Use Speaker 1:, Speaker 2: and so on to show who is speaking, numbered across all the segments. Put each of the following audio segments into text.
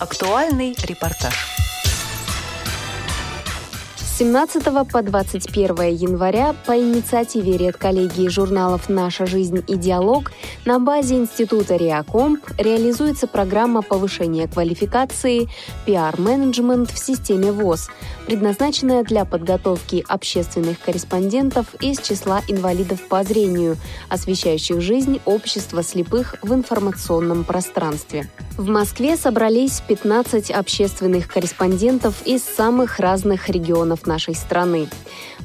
Speaker 1: Актуальный репортаж.
Speaker 2: С 17 по 21 января по инициативе редколлегии журналов «Наша жизнь и диалог» на базе Института Реакомп реализуется программа повышения квалификации «Пиар-менеджмент в системе ВОЗ», предназначенная для подготовки общественных корреспондентов из числа инвалидов по зрению, освещающих жизнь общества слепых в информационном пространстве. В Москве собрались 15 общественных корреспондентов из самых разных регионов нашей страны.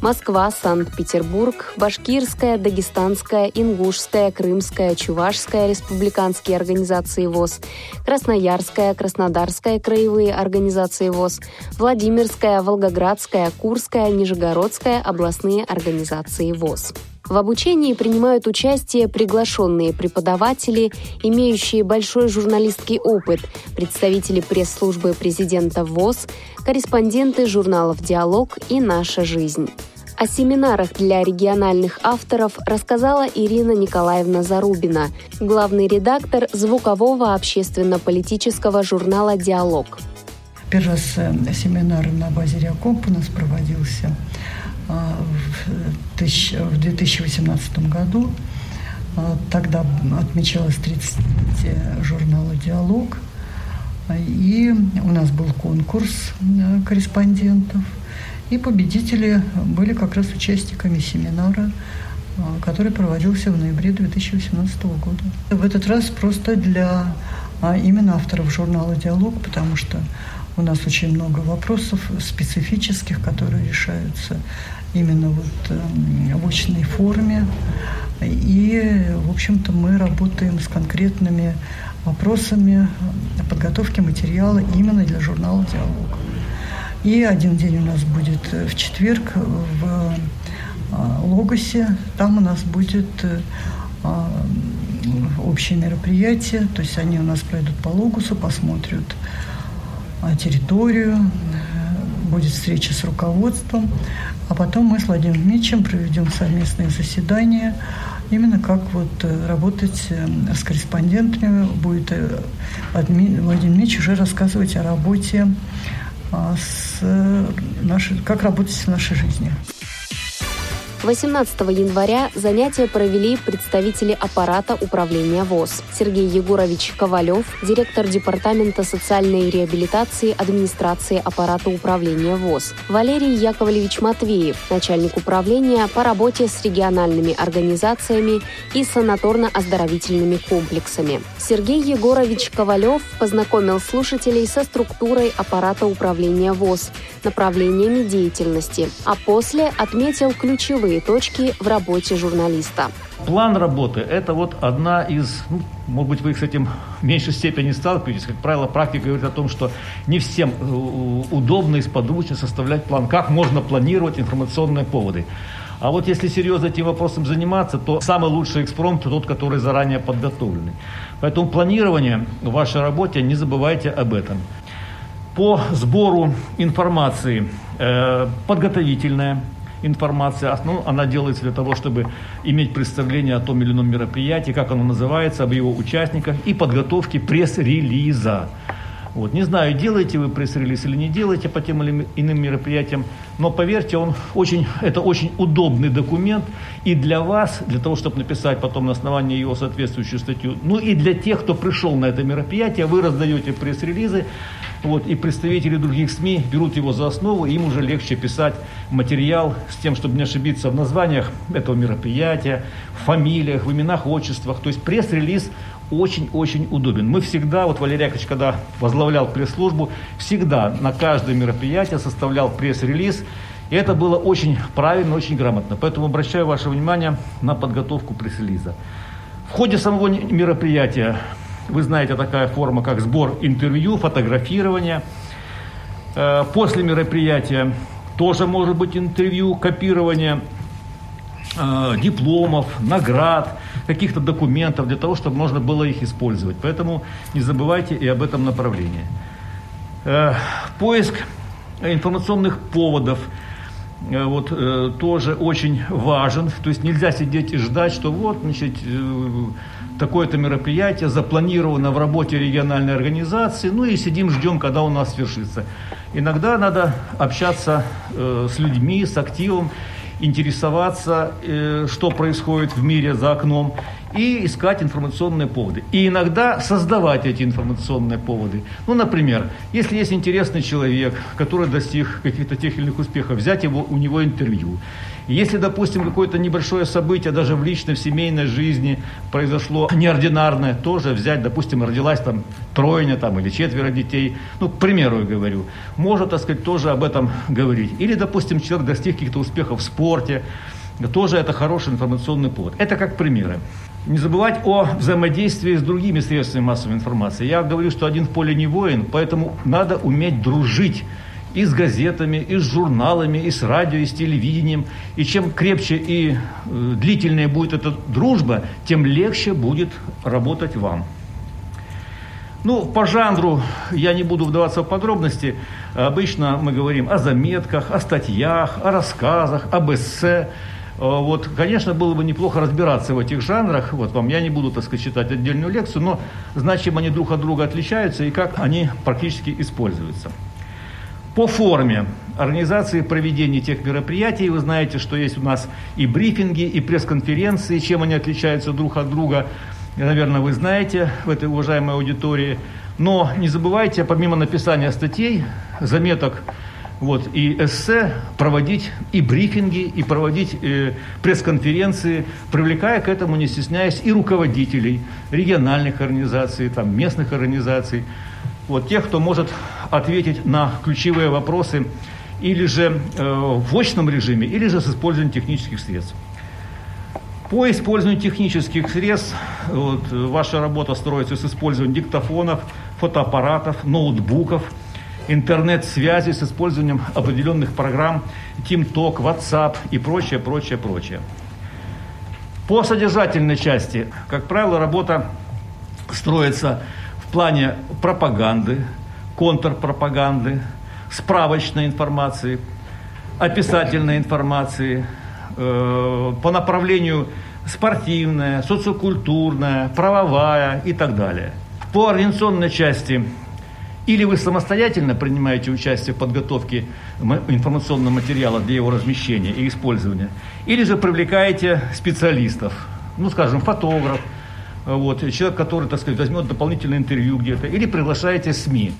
Speaker 2: Москва, Санкт-Петербург, Башкирская, Дагестанская, Ингушская, Крымская, Чувашская республиканские организации ВОЗ, Красноярская, Краснодарская краевые организации ВОЗ, Владимирская, Волгоградская, Курская, Нижегородская областные организации ВОЗ. В обучении принимают участие приглашенные преподаватели, имеющие большой журналистский опыт, представители пресс-службы президента ВОЗ, корреспонденты журналов «Диалог» и «Наша жизнь». О семинарах для региональных авторов рассказала Ирина Николаевна Зарубина, главный редактор звукового общественно-политического журнала «Диалог».
Speaker 3: Первый раз э, семинар на базе Реакомп у нас проводился в 2018 году. А, тогда отмечалось 30 журнала «Диалог». И у нас был конкурс э, корреспондентов. И победители были как раз участниками семинара, э, который проводился в ноябре 2018 года. В этот раз просто для а, именно авторов журнала «Диалог», потому что у нас очень много вопросов специфических, которые решаются именно вот эм, в очной форме. И, в общем-то, мы работаем с конкретными вопросами подготовки материала именно для журнала «Диалог». И один день у нас будет в четверг в а, Логосе. Там у нас будет а, общее мероприятие, то есть они у нас пройдут по Логосу, посмотрят территорию, будет встреча с руководством, а потом мы с Владимиром Дмитриевичем проведем совместные заседания, именно как вот э, работать э, с корреспондентами, будет э, Владимир Дмитриевич уже рассказывать о работе а, с нашей, как работать в нашей жизни.
Speaker 2: 18 января занятия провели представители аппарата управления ВОЗ. Сергей Егорович Ковалев, директор Департамента социальной реабилитации администрации аппарата управления ВОЗ. Валерий Яковлевич Матвеев, начальник управления по работе с региональными организациями и санаторно-оздоровительными комплексами. Сергей Егорович Ковалев познакомил слушателей со структурой аппарата управления ВОЗ, направлениями деятельности, а после отметил ключевые ключевые точки в работе журналиста.
Speaker 4: План работы – это вот одна из, ну, может быть, вы с этим в меньшей степени сталкиваетесь. Как правило, практика говорит о том, что не всем э, удобно и сподручно составлять план. Как можно планировать информационные поводы? А вот если серьезно этим вопросом заниматься, то самый лучший экспромт тот, который заранее подготовленный. Поэтому планирование в вашей работе, не забывайте об этом. По сбору информации э, подготовительная, информация, ну, она делается для того, чтобы иметь представление о том или ином мероприятии, как оно называется, об его участниках и подготовке пресс-релиза. Вот. Не знаю, делаете вы пресс-релиз или не делаете по тем или иным мероприятиям, но поверьте, он очень, это очень удобный документ и для вас, для того, чтобы написать потом на основании его соответствующую статью, ну и для тех, кто пришел на это мероприятие, вы раздаете пресс-релизы, вот, и представители других СМИ берут его за основу, им уже легче писать материал с тем, чтобы не ошибиться в названиях этого мероприятия, в фамилиях, в именах, отчествах. То есть пресс-релиз очень-очень удобен. Мы всегда, вот Валерий Яковлевич, когда возглавлял пресс-службу, всегда на каждое мероприятие составлял пресс-релиз. И это было очень правильно, очень грамотно. Поэтому обращаю ваше внимание на подготовку пресс-релиза. В ходе самого мероприятия, вы знаете, такая форма, как сбор интервью, фотографирование. Э, после мероприятия тоже может быть интервью, копирование э, дипломов, наград, каких-то документов для того, чтобы можно было их использовать. Поэтому не забывайте и об этом направлении. Э, поиск информационных поводов, э, вот, э, тоже очень важен. То есть нельзя сидеть и ждать, что вот, значит, такое-то мероприятие запланировано в работе региональной организации, ну и сидим, ждем, когда у нас свершится. Иногда надо общаться э, с людьми, с активом, интересоваться, э, что происходит в мире за окном, и искать информационные поводы. И иногда создавать эти информационные поводы. Ну, например, если есть интересный человек, который достиг каких-то тех или иных успехов, взять его, у него интервью. Если, допустим, какое-то небольшое событие даже в личной, в семейной жизни произошло неординарное, тоже взять, допустим, родилась там тройня там, или четверо детей, ну, к примеру я говорю, можно, так сказать, тоже об этом говорить. Или, допустим, человек достиг каких-то успехов в спорте, тоже это хороший информационный повод. Это как примеры. Не забывать о взаимодействии с другими средствами массовой информации. Я говорю, что один в поле не воин, поэтому надо уметь дружить и с газетами, и с журналами, и с радио, и с телевидением. И чем крепче и э, длительнее будет эта дружба, тем легче будет работать вам. Ну, по жанру я не буду вдаваться в подробности. Обычно мы говорим о заметках, о статьях, о рассказах, об эссе. Э, вот, конечно, было бы неплохо разбираться в этих жанрах. Вот вам я не буду, так сказать, читать отдельную лекцию, но знать, чем они друг от друга отличаются и как они практически используются. По форме организации проведения тех мероприятий. Вы знаете, что есть у нас и брифинги, и пресс-конференции, чем они отличаются друг от друга, наверное, вы знаете в этой уважаемой аудитории. Но не забывайте, помимо написания статей, заметок вот, и эссе, проводить и брифинги, и проводить э, пресс-конференции, привлекая к этому, не стесняясь, и руководителей региональных организаций, там, местных организаций, вот, тех, кто может ответить на ключевые вопросы или же э, в очном режиме, или же с использованием технических средств. По использованию технических средств вот, ваша работа строится с использованием диктофонов, фотоаппаратов, ноутбуков, интернет-связи с использованием определенных программ TeamTalk, WhatsApp и прочее, прочее, прочее. По содержательной части, как правило, работа строится плане пропаганды, контрпропаганды, справочной информации, описательной информации, э, по направлению спортивная, социокультурная, правовая и так далее. По организационной части или вы самостоятельно принимаете участие в подготовке информационного материала для его размещения и использования, или же привлекаете специалистов, ну, скажем, фотограф, вот, человек, который, так сказать, возьмет дополнительное интервью где-то, или приглашаете СМИ.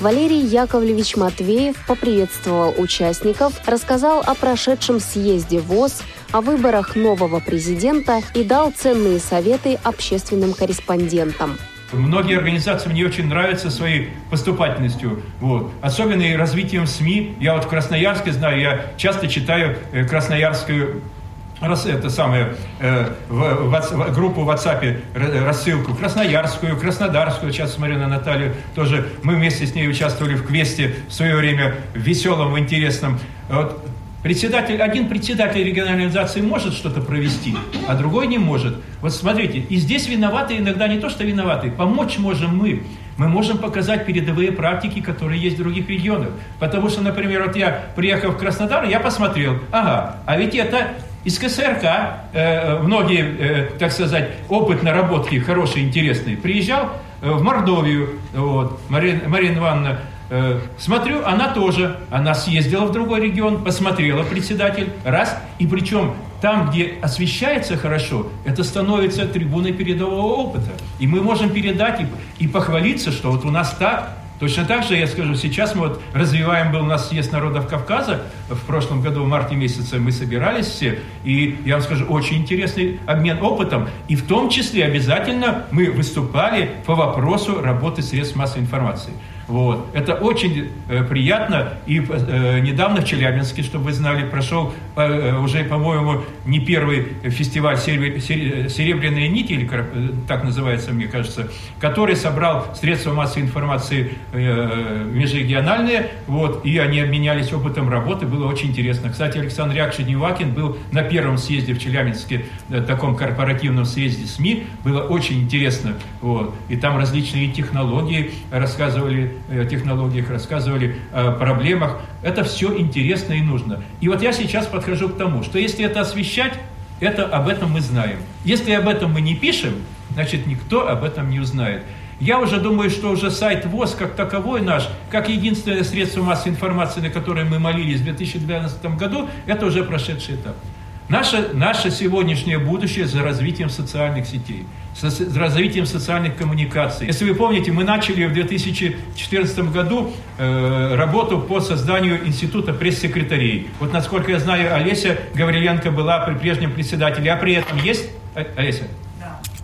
Speaker 2: Валерий Яковлевич Матвеев поприветствовал участников, рассказал о прошедшем съезде ВОЗ, о выборах нового президента и дал ценные советы общественным корреспондентам.
Speaker 1: Многие организации мне очень нравятся своей поступательностью, вот. особенно и развитием СМИ. Я вот в Красноярске знаю, я часто читаю э, красноярскую раз, это самое, э, в, в, в группу в WhatsApp рассылку красноярскую, краснодарскую, сейчас смотрю на Наталью, тоже мы вместе с ней участвовали в квесте в свое время, в веселом, в интересном. Вот, Председатель, один председатель региональной организации может что-то провести, а другой не может. Вот смотрите, и здесь виноваты иногда не то, что виноваты, помочь можем мы. Мы можем показать передовые практики, которые есть в других регионах. Потому что, например, вот я приехал в Краснодар, я посмотрел, ага, а ведь это из КСРК э, многие, э, так сказать, опыт наработки хороший, интересный. Приезжал э, в Мордовию, вот, Марина, Марина Ивановна, э, смотрю, она тоже, она съездила в другой регион, посмотрела председатель, раз, и причем там, где освещается хорошо, это становится трибуной передового опыта. И мы можем передать и, и похвалиться, что вот у нас так, Точно так же, я скажу, сейчас мы вот развиваем, был у нас съезд народов Кавказа, в прошлом году, в марте месяце мы собирались все, и я вам скажу, очень интересный обмен опытом, и в том числе обязательно мы выступали по вопросу работы средств массовой информации. Вот. Это очень э, приятно. И э, недавно в Челябинске, чтобы вы знали, прошел э, уже, по-моему, не первый фестиваль «Серебряные нити», или э, так называется, мне кажется, который собрал средства массовой информации э, межрегиональные, вот, и они обменялись опытом работы. Было очень интересно. Кстати, Александр Яковлевич Невакин был на первом съезде в Челябинске, э, таком корпоративном съезде СМИ. Было очень интересно. Вот. И там различные технологии рассказывали э, технологиях, рассказывали о проблемах. Это все интересно и нужно. И вот я сейчас подхожу к тому, что если это освещать, это об этом мы знаем. Если об этом мы не пишем, значит никто об этом не узнает. Я уже думаю, что уже сайт ВОЗ как таковой наш, как единственное средство массовой информации, на которое мы молились в 2012 году, это уже прошедший этап. Наше, наше сегодняшнее будущее за развитием социальных сетей, за развитием социальных коммуникаций. Если вы помните, мы начали в 2014 году э, работу по созданию института пресс-секретарей. Вот насколько я знаю, Олеся Гавриленко была при прежнем председателе, а при этом есть, Олеся?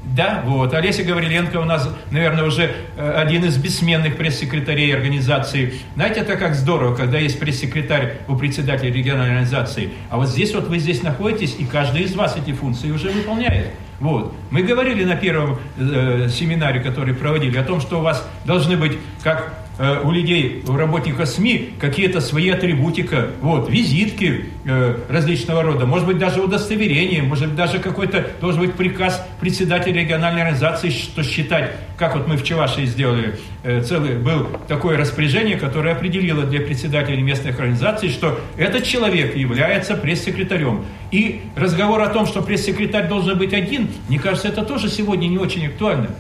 Speaker 1: Да, вот. Олеся Гавриленко у нас, наверное, уже э, один из бессменных пресс-секретарей организации. Знаете, это как здорово, когда есть пресс-секретарь у председателя региональной организации. А вот здесь вот вы здесь находитесь, и каждый из вас эти функции уже выполняет. Вот. Мы говорили на первом э, семинаре, который проводили, о том, что у вас должны быть как Э, у людей, у работников СМИ какие-то свои атрибутика, вот, визитки э, различного рода, может быть, даже удостоверение, может быть, даже какой-то, должен быть приказ председателя региональной организации, что считать, как вот мы в Чевашии сделали, э, целый, был такое распоряжение, которое определило для председателей местных организаций, что этот человек является пресс-секретарем. И разговор о том, что пресс-секретарь должен быть один, мне кажется, это тоже сегодня не очень актуально.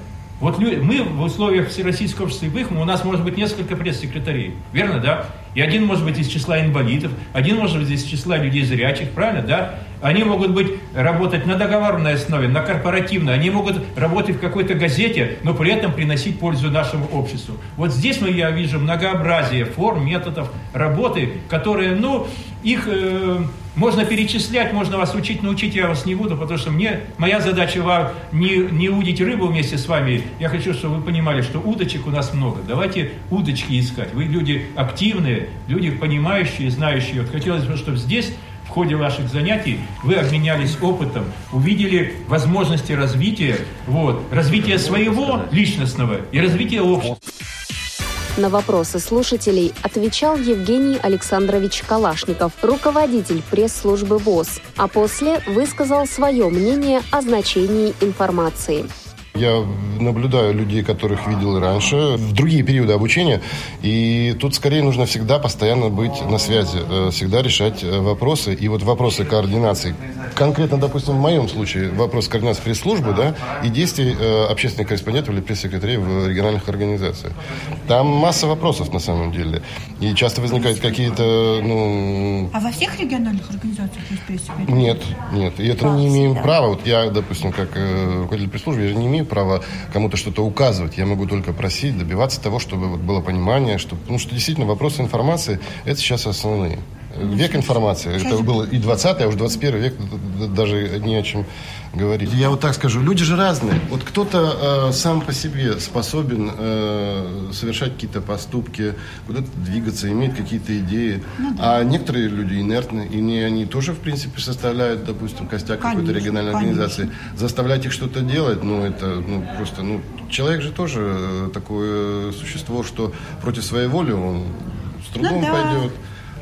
Speaker 1: Вот мы в условиях Всероссийского общества слепых, у нас может быть несколько пресс-секретарей. Верно, да? И один может быть из числа инвалидов, один может быть из числа людей зрячих, правильно, да? Они могут быть, работать на договорной основе, на корпоративной, они могут работать в какой-то газете, но при этом приносить пользу нашему обществу. Вот здесь мы, я вижу многообразие форм, методов работы, которые, ну, их э, можно перечислять, можно вас учить, научить я вас не буду, потому что мне, моя задача вам не, не удить рыбу вместе с вами. Я хочу, чтобы вы понимали, что удочек у нас много. Давайте удочки искать. Вы люди активные, люди понимающие, знающие. Вот хотелось бы, чтобы здесь в ходе ваших занятий вы обменялись опытом, увидели возможности развития, вот, развития своего личностного и развития общества.
Speaker 2: На вопросы слушателей отвечал Евгений Александрович Калашников, руководитель пресс-службы ВОЗ, а после высказал свое мнение о значении информации.
Speaker 5: Я наблюдаю людей, которых видел раньше, в другие периоды обучения, и тут скорее нужно всегда постоянно быть на связи, э, всегда решать э, вопросы. И вот вопросы координации, конкретно, допустим, в моем случае, вопрос координации пресс-службы, да, и действий э, общественных корреспондентов или пресс-секретарей в региональных организациях. Там масса вопросов на самом деле. И часто возникают какие-то, ну...
Speaker 6: А во всех региональных организациях есть пресс-секретарь?
Speaker 5: Нет, нет. И это не имеем права. Вот я, допустим, как руководитель пресс-службы, я же не имею имею права кому-то что-то указывать. Я могу только просить, добиваться того, чтобы вот было понимание, что, потому что действительно вопросы информации – это сейчас основные. Век информации. Это было и 20 а уже 21 век даже не о чем говорить. Я вот так скажу, люди же разные. Вот кто-то э, сам по себе способен э, совершать какие-то поступки, куда-то двигаться, иметь какие-то идеи. Ну, да. А некоторые люди инертны, и не, они тоже, в принципе, составляют, допустим, костяк какой-то региональной конечно. организации. Заставлять их что-то делать, ну, это ну, просто, ну, человек же тоже э, такое существо, что против своей воли он с трудом ну, да. пойдет.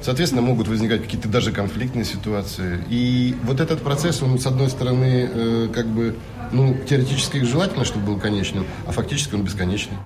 Speaker 5: Соответственно, могут возникать какие-то даже конфликтные ситуации. И вот этот процесс, он, с одной стороны, э, как бы, ну, теоретически желательно, чтобы был конечным, а фактически он бесконечный.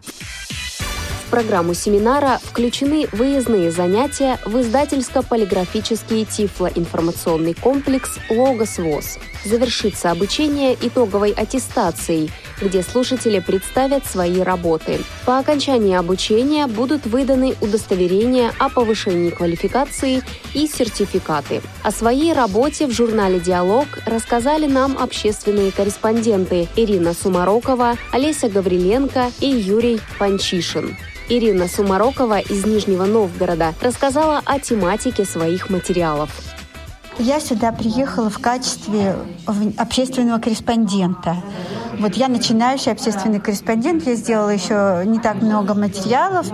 Speaker 2: В программу семинара включены выездные занятия в издательско-полиграфический тифлоинформационный комплекс «Логос ВОЗ». Завершится обучение итоговой аттестацией, где слушатели представят свои работы. По окончании обучения будут выданы удостоверения о повышении квалификации и сертификаты. О своей работе в журнале «Диалог» рассказали нам общественные корреспонденты Ирина Сумарокова, Олеся Гавриленко и Юрий Панчишин. Ирина Сумарокова из Нижнего Новгорода рассказала о тематике своих материалов.
Speaker 6: Я сюда приехала в качестве общественного корреспондента. Вот я начинающий общественный корреспондент, я сделала еще не так много материалов.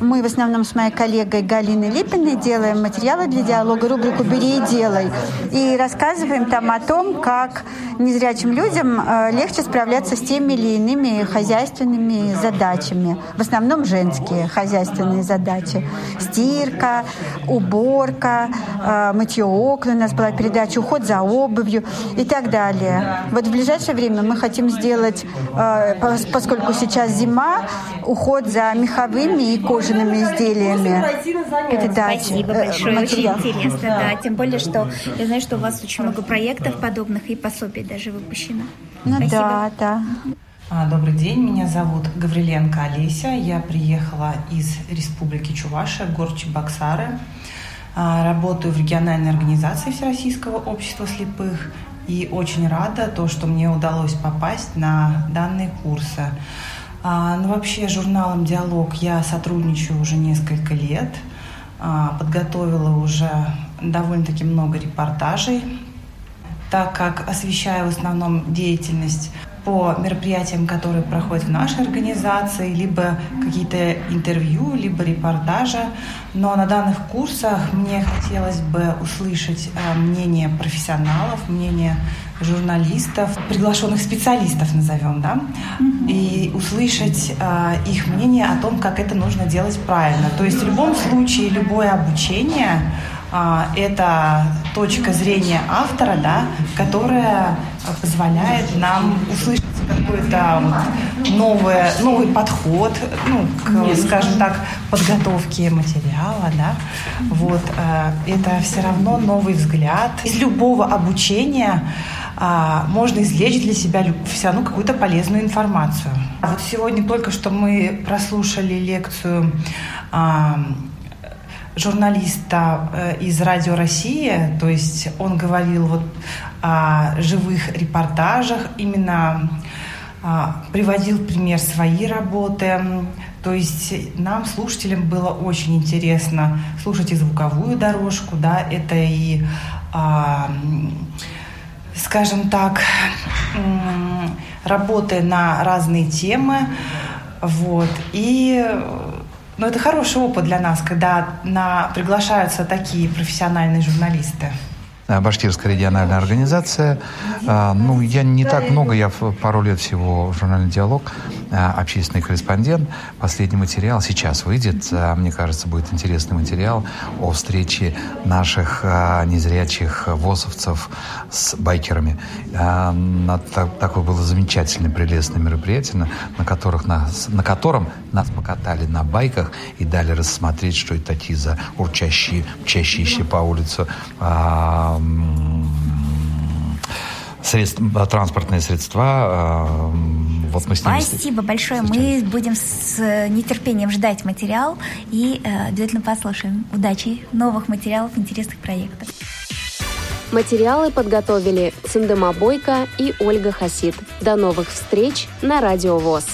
Speaker 6: Мы в основном с моей коллегой Галиной Липиной делаем материалы для диалога, рубрику «Бери и делай». И рассказываем там о том, как незрячим людям э, легче справляться с теми или иными хозяйственными задачами. В основном женские хозяйственные задачи. Стирка, уборка, э, мытье окон. У нас была передача «Уход за обувью» и так далее. Вот в ближайшее время мы хотим сделать делать, э, поскольку сейчас зима, уход за меховыми и кожаными изделиями.
Speaker 7: Передать Спасибо большое, материал. очень интересно, да. Тем более, что я знаю, что у вас очень много проектов подобных и пособий даже выпущено.
Speaker 6: Ну Спасибо. да, да.
Speaker 8: А, добрый день, меня зовут Гавриленко Олеся. Я приехала из Республики Чувашия, город Чебоксары. А, работаю в региональной организации Всероссийского общества слепых и очень рада то, что мне удалось попасть на данные курсы. А, ну, вообще, журналом «Диалог» я сотрудничаю уже несколько лет. А, подготовила уже довольно-таки много репортажей, так как освещаю в основном деятельность по мероприятиям, которые проходят в нашей организации, либо какие-то интервью, либо репортажи. Но на данных курсах мне хотелось бы услышать э, мнение профессионалов, мнение журналистов, приглашенных специалистов назовем, да, и услышать э, их мнение о том, как это нужно делать правильно. То есть в любом случае любое обучение это точка зрения автора, да, которая позволяет нам услышать какой-то вот новый, новый подход, ну, к, скажем так, подготовке материала, да, вот, э, это все равно новый взгляд. Из любого обучения а, можно извлечь для себя все равно какую-то полезную информацию. Вот сегодня только что мы прослушали лекцию а, журналиста э, из Радио России, то есть он говорил вот о живых репортажах, именно а, приводил пример своей работы. То есть нам, слушателям, было очень интересно слушать и звуковую дорожку, да, это и, а, скажем так, работы на разные темы, вот, и но это хороший опыт для нас, когда на, приглашаются такие профессиональные журналисты.
Speaker 9: Башкирская региональная организация. А, ну, я не так много, я пару лет всего в журнале «Диалог», а, общественный корреспондент. Последний материал сейчас выйдет. А, мне кажется, будет интересный материал о встрече наших незрячих ВОСовцев с байкерами. Такое было замечательное, прелестное мероприятие, на, которых нас, на котором нас покатали на байках и дали рассмотреть, что это такие за урчащие, мчащиеся по улицу средств, транспортные средства.
Speaker 7: Вот мы с ними Спасибо большое. Мы будем с нетерпением ждать материал и э, обязательно послушаем. Удачи, новых материалов, интересных проектов.
Speaker 2: Материалы подготовили Циндема Бойко и Ольга Хасид. До новых встреч на Радио ВОЗ.